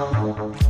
Thank you.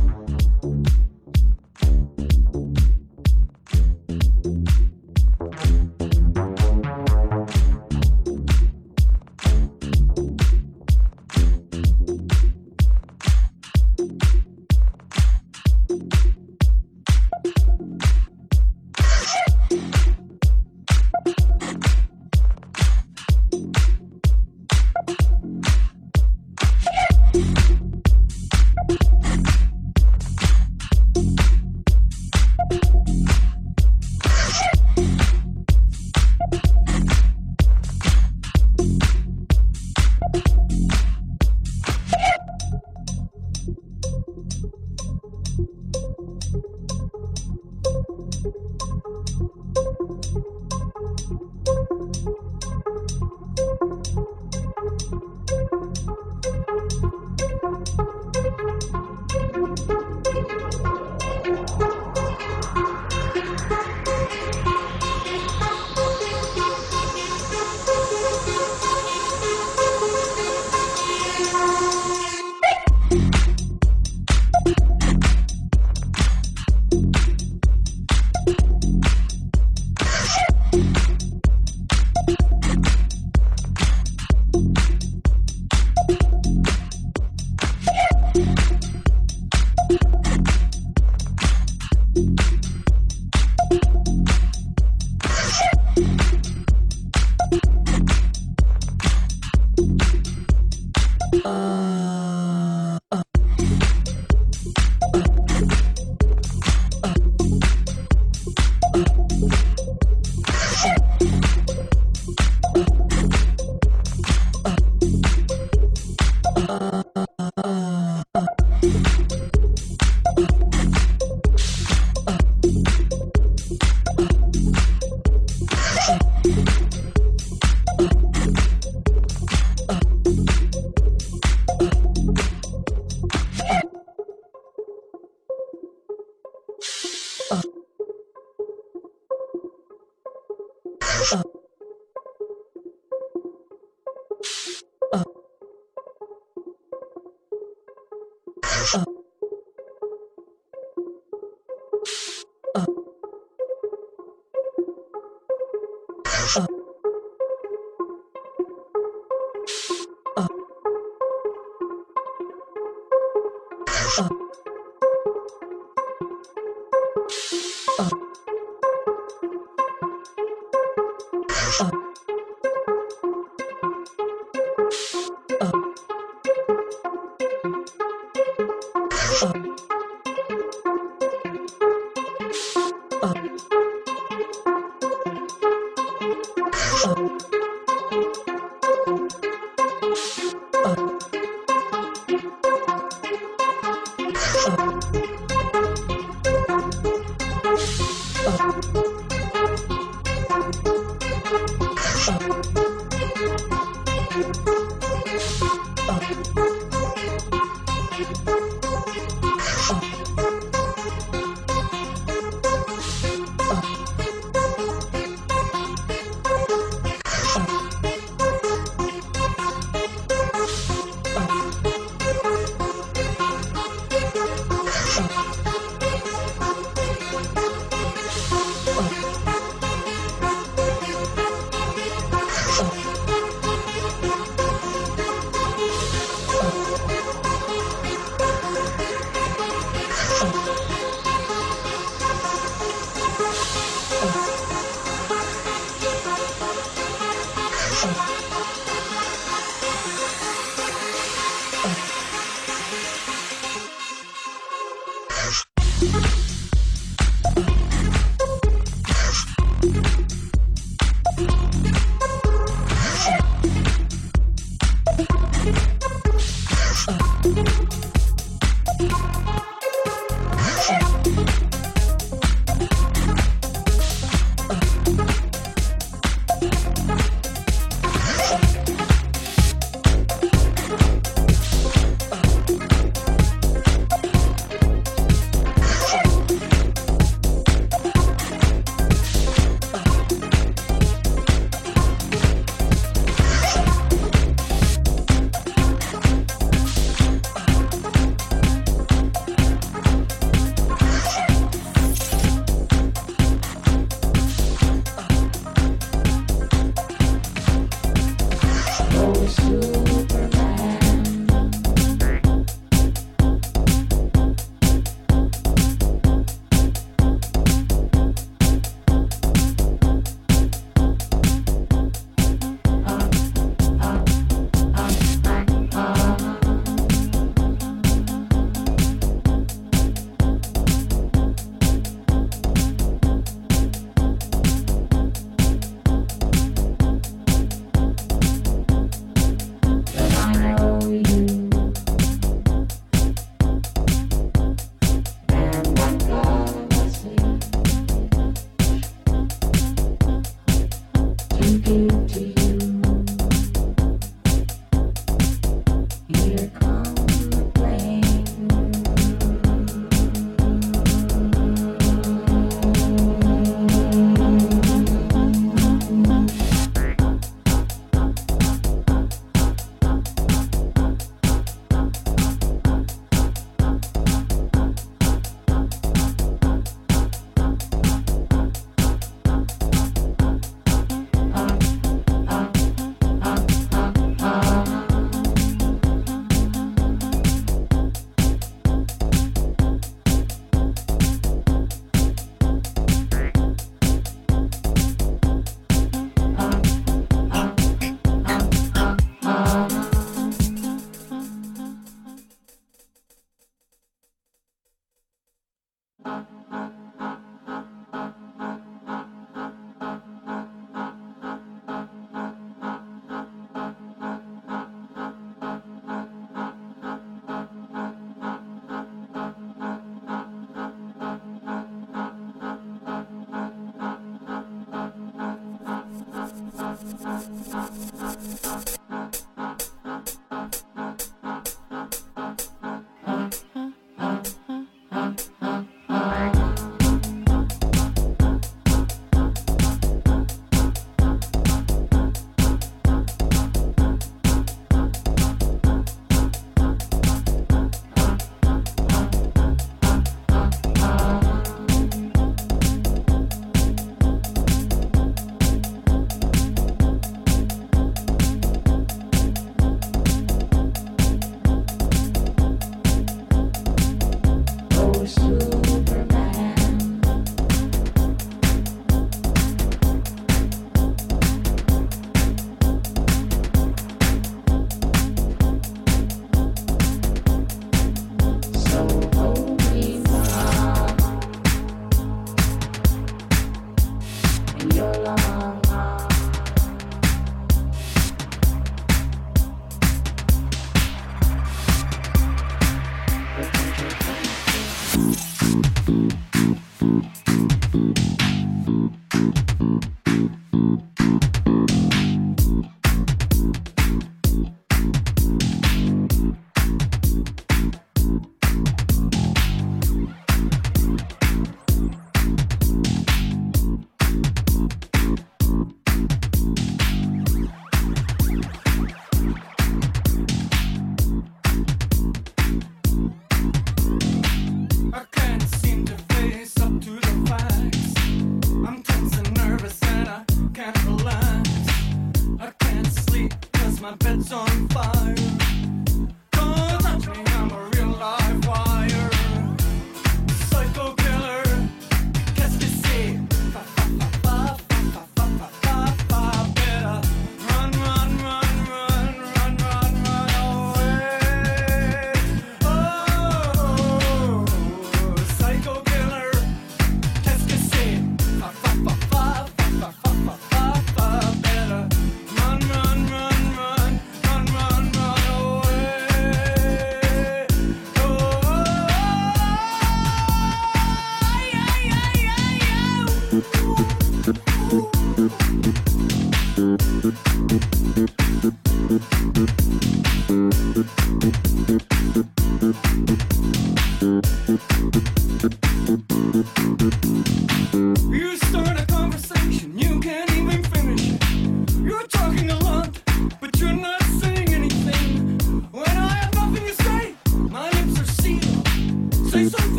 啊。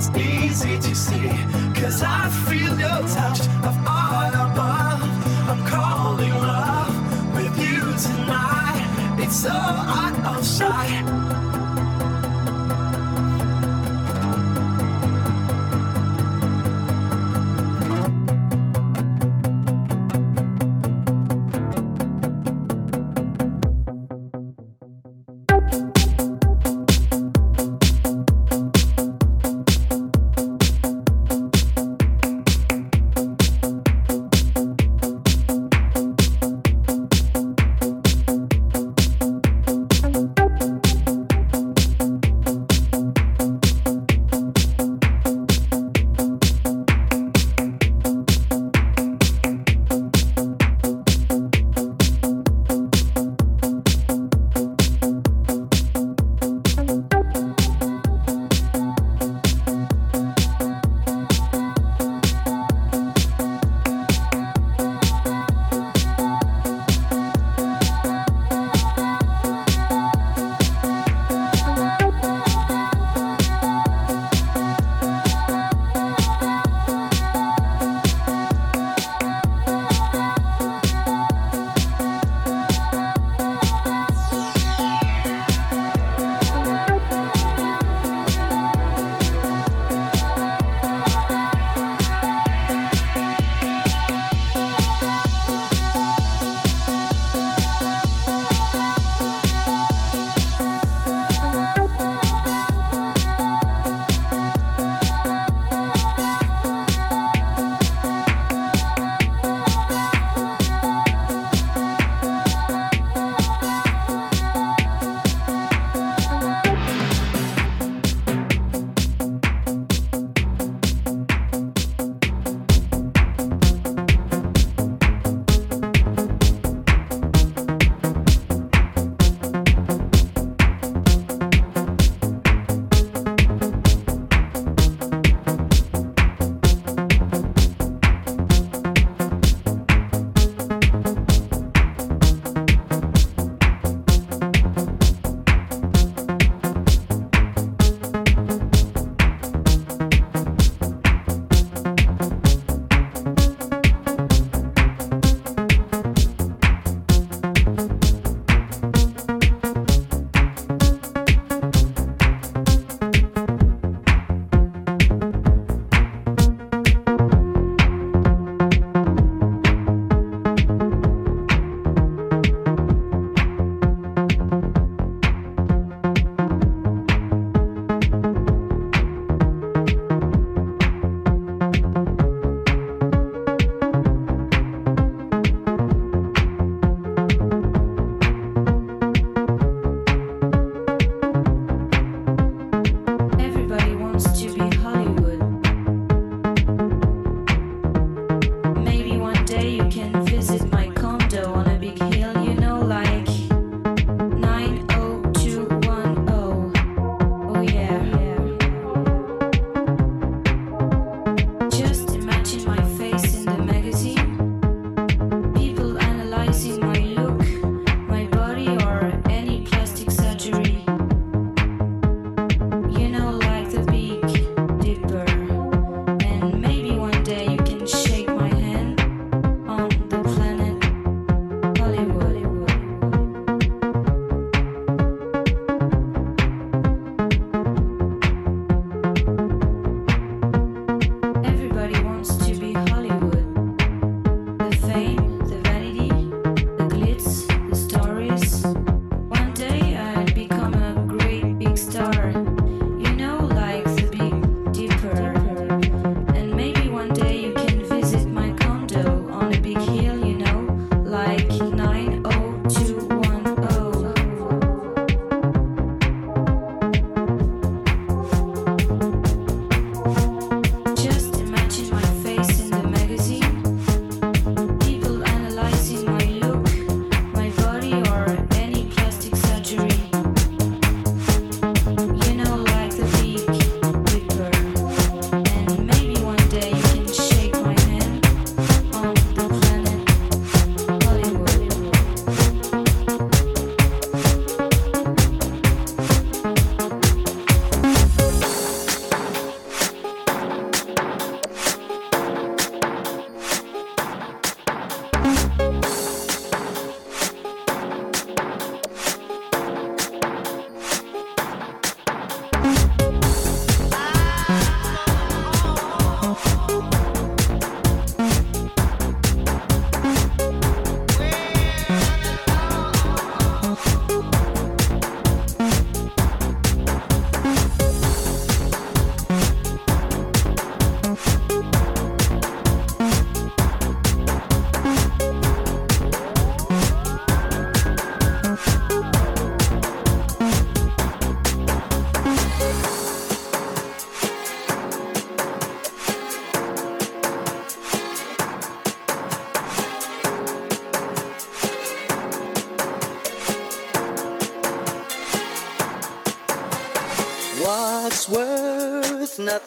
it's easy to see. Cause I feel your touch of all above. I'm calling love with you tonight. It's so out of sight.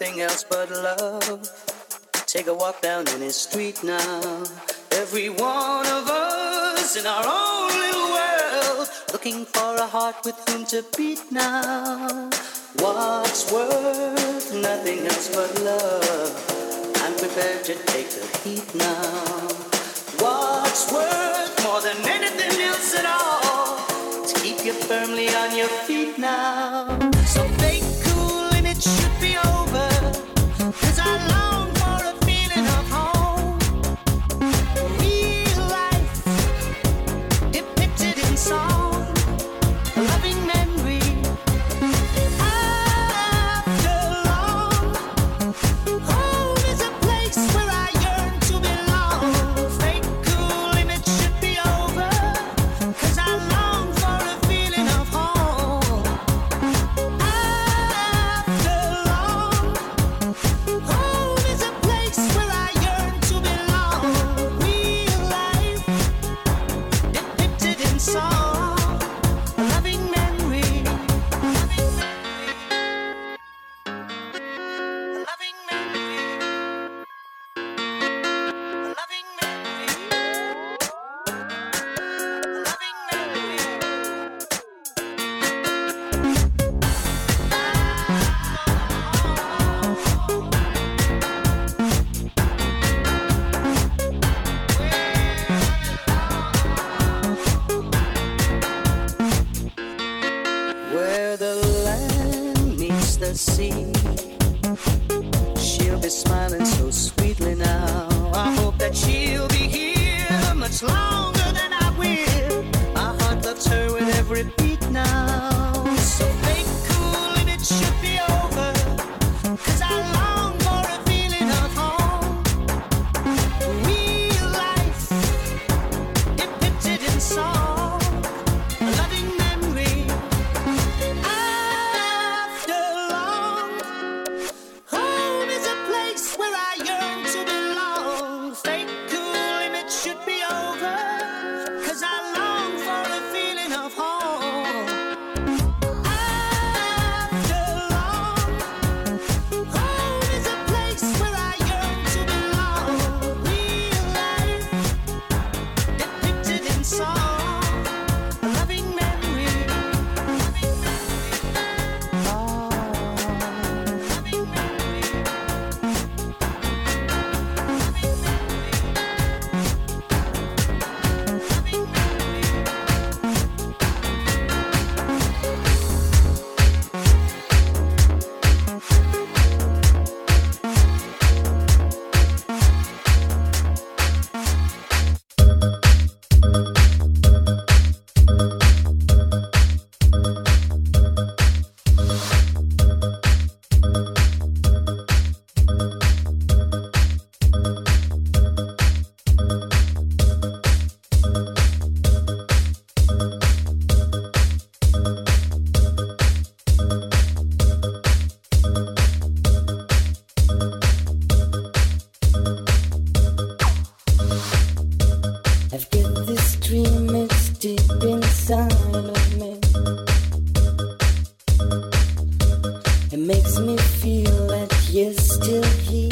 nothing else but love. Take a walk down any street now. Every one of us in our own little world, looking for a heart with whom to beat now. What's worth nothing else but love? I'm prepared to take the heat now. What's worth more than anything else at all? To keep you firmly on your feet now. So still here.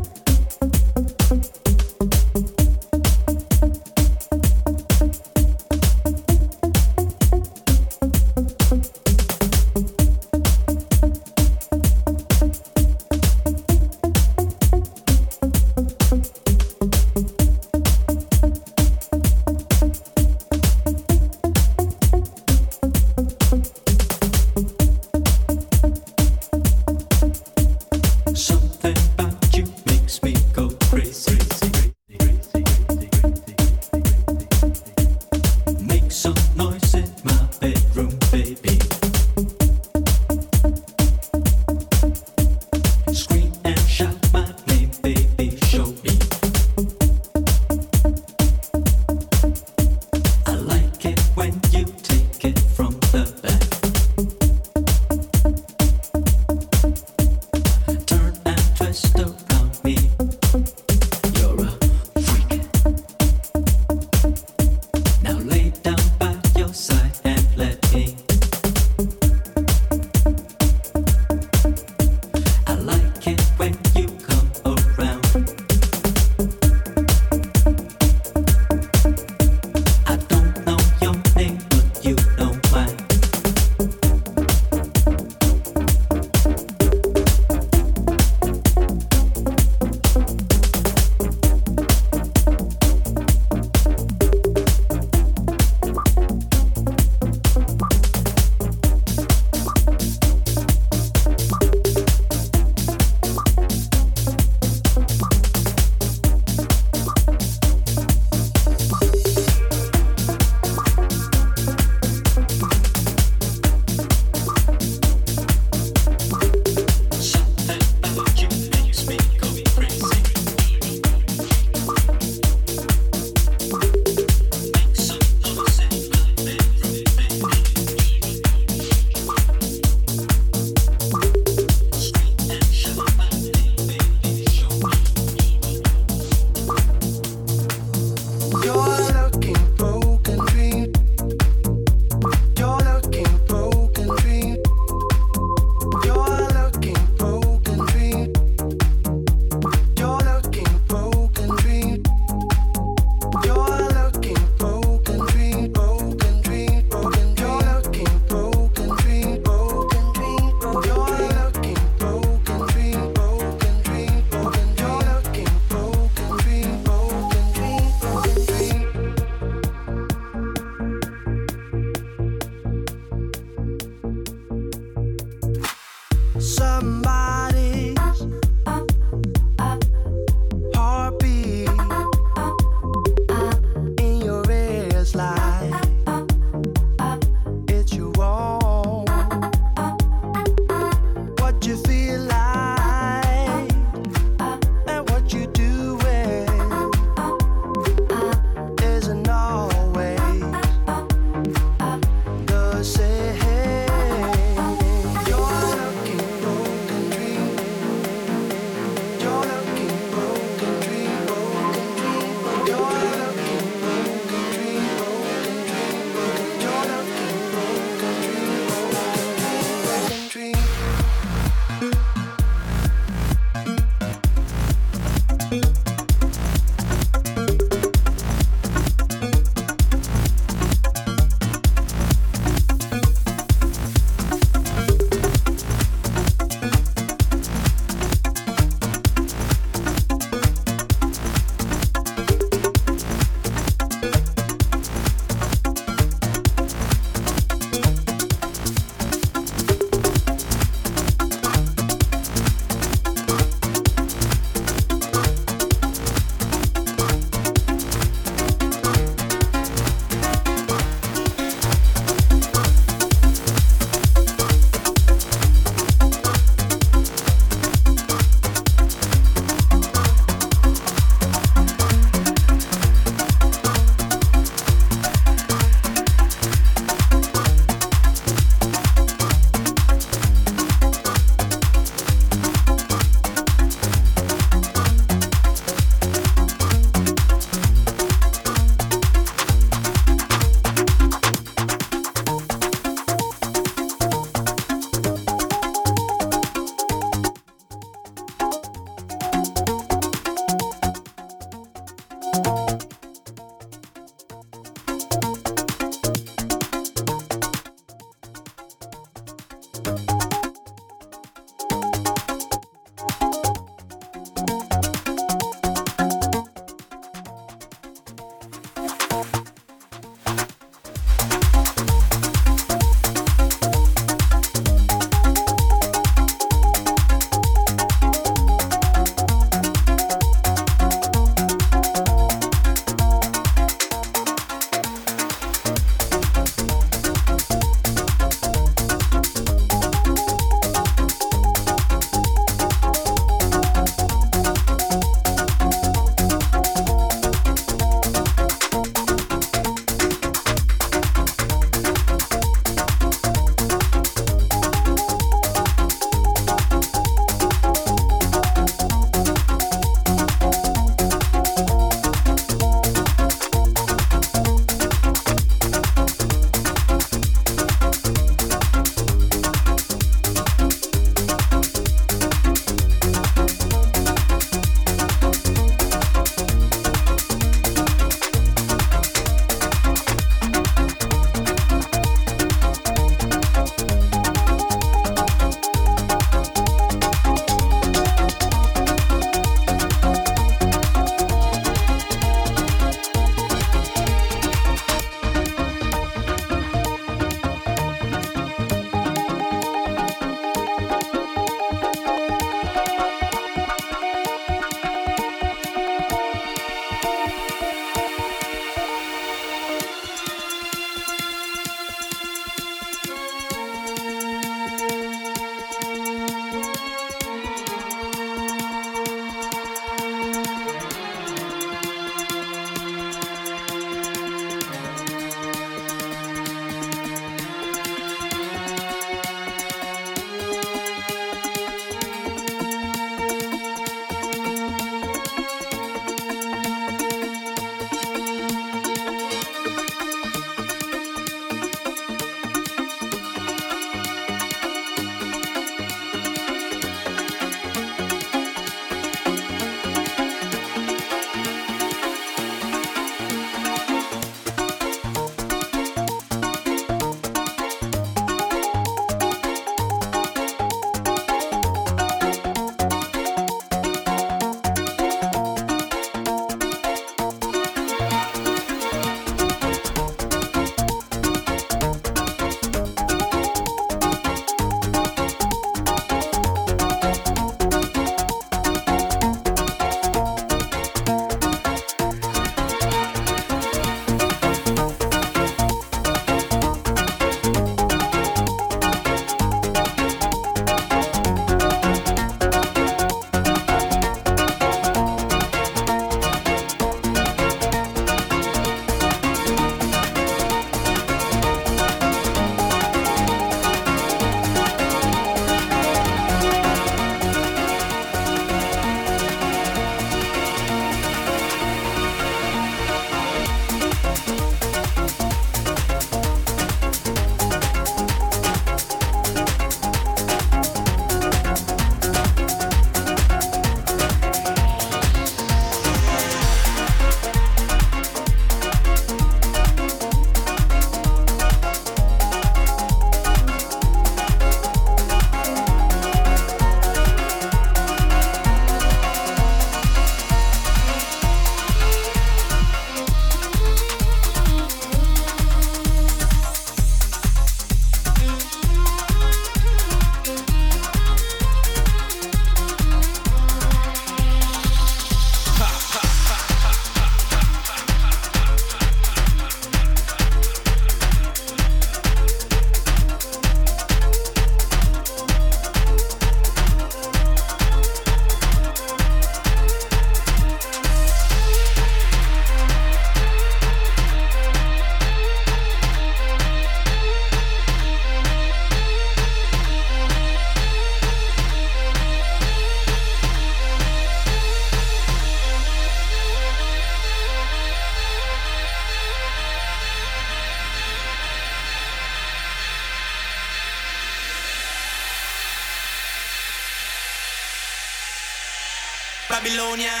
California.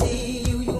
see you. you